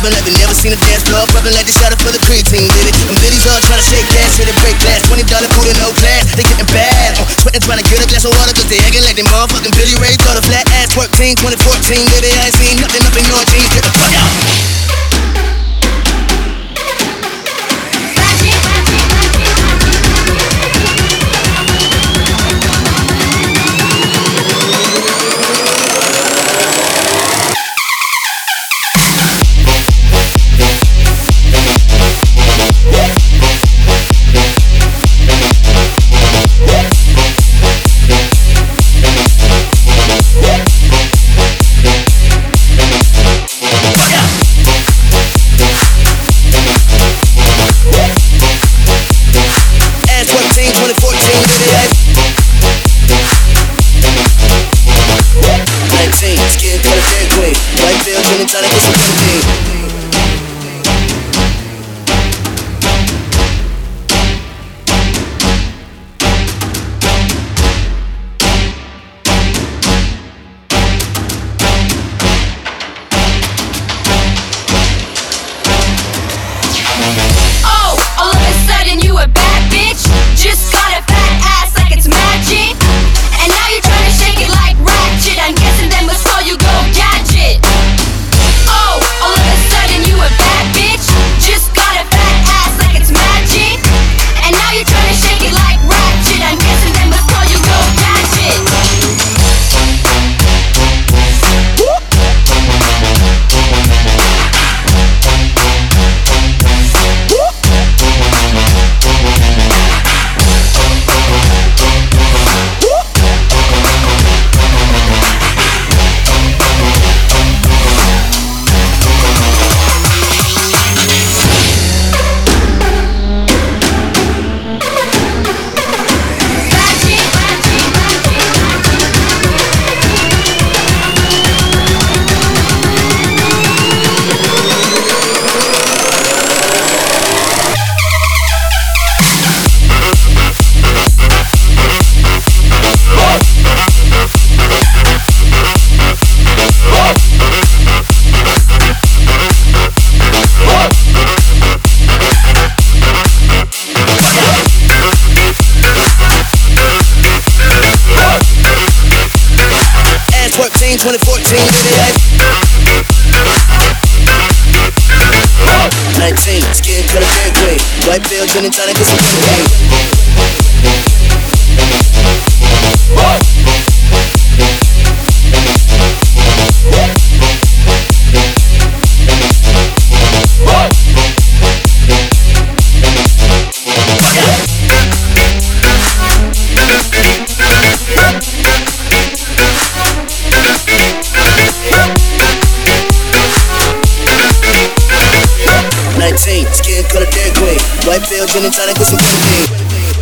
clubbing like we never seen a dance floor. Pumping like they shot up for the creatine, did it? Them biddies all trying to shake gas, hit it break glass. $20 food in no class, they getting bad. Uh, sweating trying to get a glass of water, cause they acting like they motherfucking Billy Ray. Thought a flat ass twerk team, 2014, baby, I 2014, baby, I 19, skin color Dairy Queen. White field, gin and tonic, get Nineteen, skin color Dairy Queen. White field, gin and tonic, get some protein.